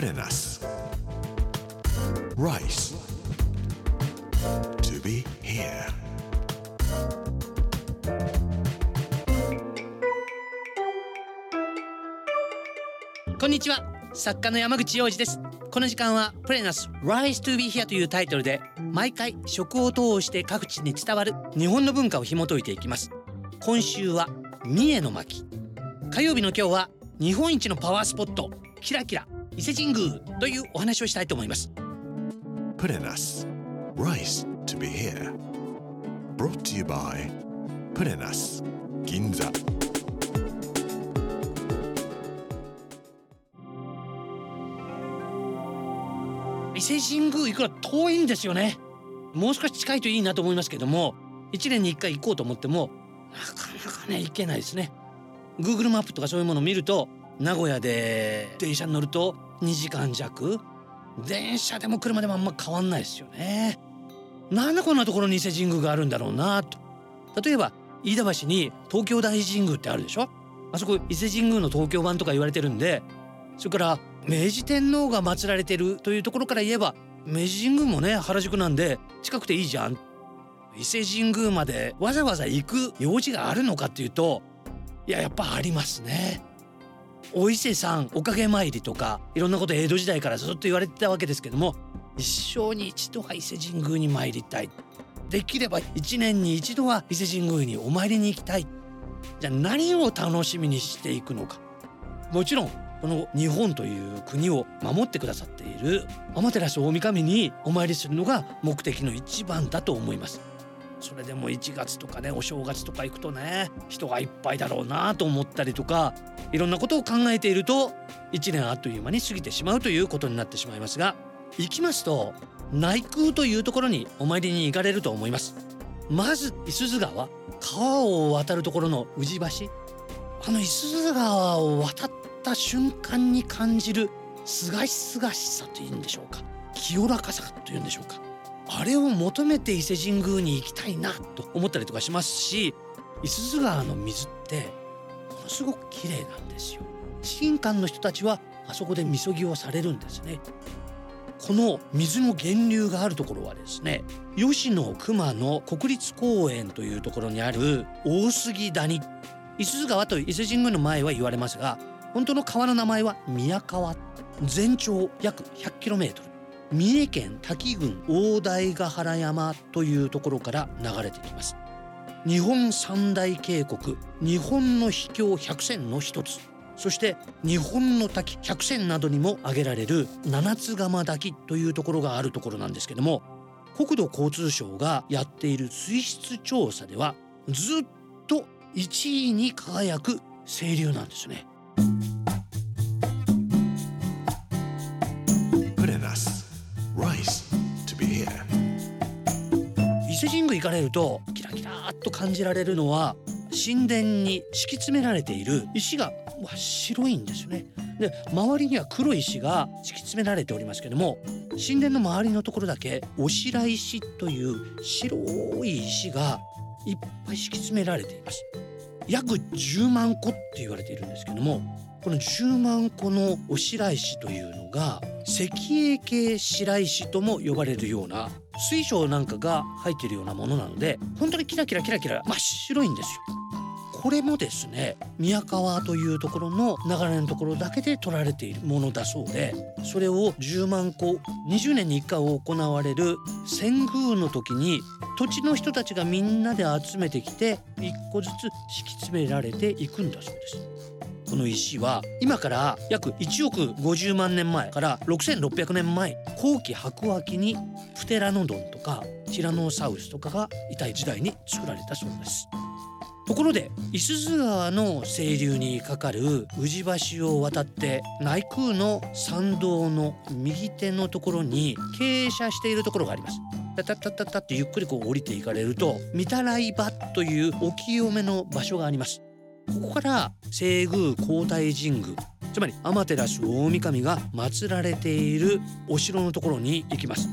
プレナス Rice To be here. こんにちは。作家の山口洋二です。この時間はプレナス Rise to be here というタイトルで毎回食を通して各地に伝わる日本の文化を紐解いていきます。今週は三重の巻。火曜日の今日は日本一のパワースポットキラキラ。伊勢神宮というお話をしたいと思います。プレナス Rice to be here. Brought to you by プレナス銀座伊勢神宮いくら遠いんですよね。もう少し近いといいなと思いますけども1年に1回行こうと思ってもなかなかね行けないですね。Google マップとかそういうものを見ると名古屋で電車に乗ると2時間弱。電車でも車でもあんま変わんないですよね。なんでこんなところに伊勢神宮があるんだろうなと。例えば飯田橋に東京大神宮ってあるでしょ。あそこ伊勢神宮の東京版とか言われてるんでそれから明治天皇が祀られてるというところから言えば明治神宮もね原宿なんで近くていいじゃん。伊勢神宮までわざわざ行く用事があるのかっていうといややっぱありますね。お伊勢さんおかげ参りとかいろんなこと江戸時代からずっと言われてたわけですけども一生に一度は伊勢神宮に参りたい。できれば一年に一度は伊勢神宮にお参りに行きたい。じゃあ何を楽しみにしていくのか。もちろんこの日本という国を守ってくださっている天照大神にお参りするのが目的の一番だと思います。それでも1月とかねお正月とか行くとね人がいっぱいだろうなと思ったりとかいろんなことを考えていると1年あっという間に過ぎてしまうということになってしまいますが行きますと内宮というところにお参りに行かれると思います。まず五十鈴川川を渡るところの宇治橋。あの五十鈴川を渡った瞬間に感じるすがしすがしさというんでしょうか。清らかさというんでしょうか。あれを求めて伊勢神宮に行きたいなと思ったりとかしますし五十鈴川の水ってものすごく綺麗なんですよ。神官の人たちはあそこでみそぎをされるんですね。この水の源流があるところはですね吉野熊野国立公園というところにある大杉谷。五十鈴川と伊勢神宮の前は言われますが本当の川の名前は宮川。全長約 100km 三重県滝郡大台ヶ原山というところから流れてきます。日本三大渓谷日本の秘境百選の一つ。そして日本の滝百選などにも挙げられる七津釜滝というところがあるところなんですけども国土交通省がやっている水質調査ではずっと1位に輝く清流なんですね。伊勢神宮行かれるとキラキラっと感じられるのは神殿に敷き詰められている石が白いんですよね。で周りには黒い石が敷き詰められておりますけども神殿の周りのところだけお白石という白い石がいっぱい敷き詰められています。約10万個って言われているんですけどもこの10万個のお白石というのが石英系白石とも呼ばれるような水晶なんかが入っているようなものなので本当にキラキラキラキラ真っ白いんですよこれもですね宮川というところの流れのところだけで取られているものだそうでそれを10万個20年に1回行われる遷宮の時に土地の人たちがみんなで集めてきて1個ずつ敷き詰められていくんだそうです。この石は今から約1億50万年前から6600年前後期白亜紀にプテラノドンとかティラノサウルスとかがいた時代に作られたそうです。ところで五十鈴川の清流にかかる宇治橋を渡って内宮の参道の右手のところに傾斜しているところがあります。タタタタタってゆっくりこう降りていかれると御たらい場というお清めの場所があります。ここから西宮皇太神宮つまり天照大神が祀られているお城のところに行きます。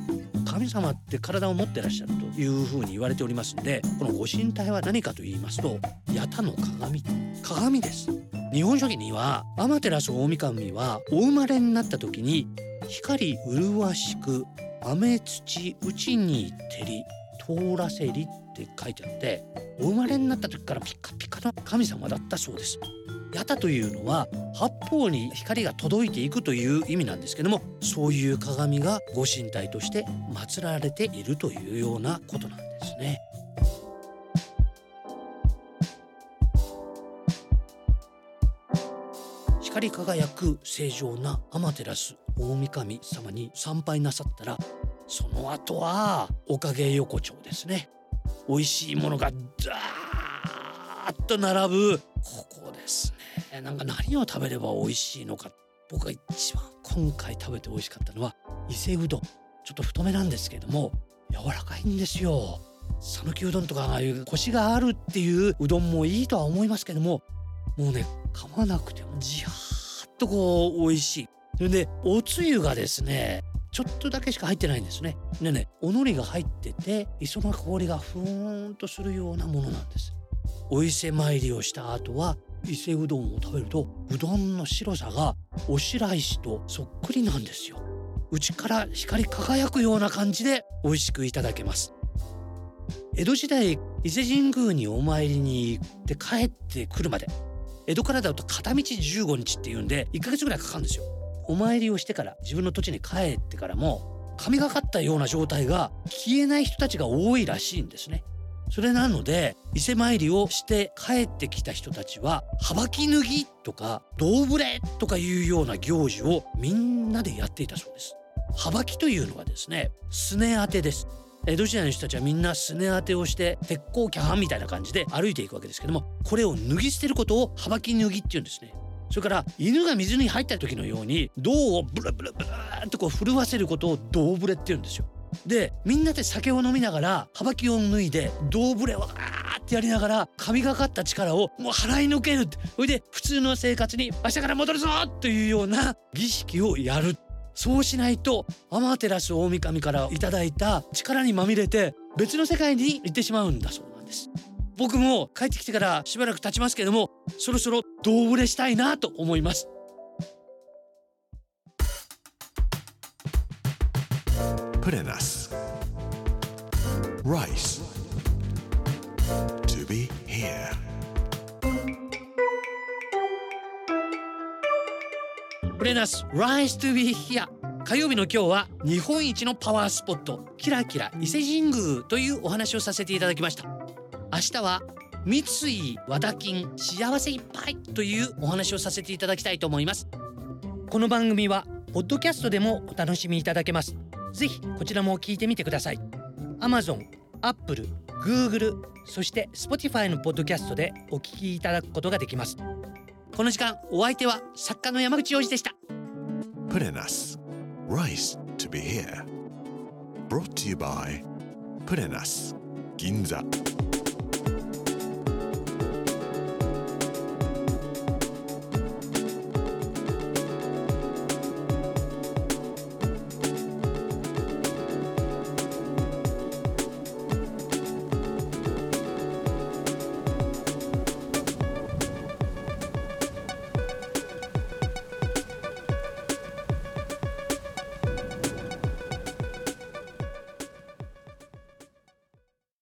神様って体を持ってらっしゃるというふうに言われておりますんでこのご神体は何かと言いますと八田の鏡鏡です日本書紀には天照大神はお生まれになった時に光麗しく雨土うちに照り通らせりって書いてあってお生まれになった時からピカピカの神様だったそうです八田というのは八方に光が届いていくという意味なんですけどもそういう鏡がご神体として祀られているというようなことなんですね。光り輝く正常な天照大神様に参拝なさったらその後はおかげ横丁ですね美味しいものがザーッと並ぶ。ここですね。なんか何を食べれば美味しいのか僕が一番今回食べて美味しかったのは伊勢うどん。ちょっと太めなんですけども柔らかいんですよ。讃岐うどんとかああいうコシがあるっていううどんもいいとは思いますけどももうね噛まなくてもじわーっとこう美味しい。それでおつゆがですねちょっとだけしか入ってないんですね。でねお海苔が入ってて磯の香りがふーんとするようなものなんです。お伊勢参りをした後は伊勢うどんを食べるとうどんの白さがお白石とそっくりなんですよ。内から光り輝くような感じで美味しくいただけます。江戸時代伊勢神宮にお参りに行って帰ってくるまで。江戸からだと片道15日っていうんで1ヶ月ぐらいかかるんですよ。お参りをしてから自分の土地に帰ってからも神がかったような状態が消えない人たちが多いらしいんですねそれなので伊勢参りをして帰ってきた人たちははばき脱ぎとか胴ぶれとかいうような行事をみんなでやっていたそうです。はばきというのはですねすね当てです江戸時代の人たちはみんなすね当てをして鉄鋼キャハンみたいな感じで歩いていくわけですけどもこれを脱ぎ捨てることをはばき脱ぎっていうんですね。それから犬が水に入った時のように胴をブラブラブラーとこう震わせることを胴ぶれって言うんですよ。でみんなで酒を飲みながらはばきを脱いで胴ぶれをガーってやりながら神がかった力をもう払いのけるって。それで普通の生活に明日から戻るぞというような儀式をやる。そうしないと天照大神からいただいた力にまみれて別の世界に行ってしまうんだそうなんです。僕も帰ってきてからしばらく経ちますけどもそろそろ胴ぶれしたいなと思います Purenas. Rice. To be here. プレナス Rise to be here 火曜日の今日は日本一のパワースポットキラキラ伊勢神宮というお話をさせていただきました明日は三井和田金幸せいっぱいというお話をさせていただきたいと思いますこの番組はポッドキャストでもお楽しみいただけますぜひこちらも聞いてみてください Amazon、Apple、Google そして Spotify のポッドキャストでお聞きいただくことができますこの時間お相手は作家の山口洋二でした Purenas. Rice to be here. Brought to you by Purenas. Ginza.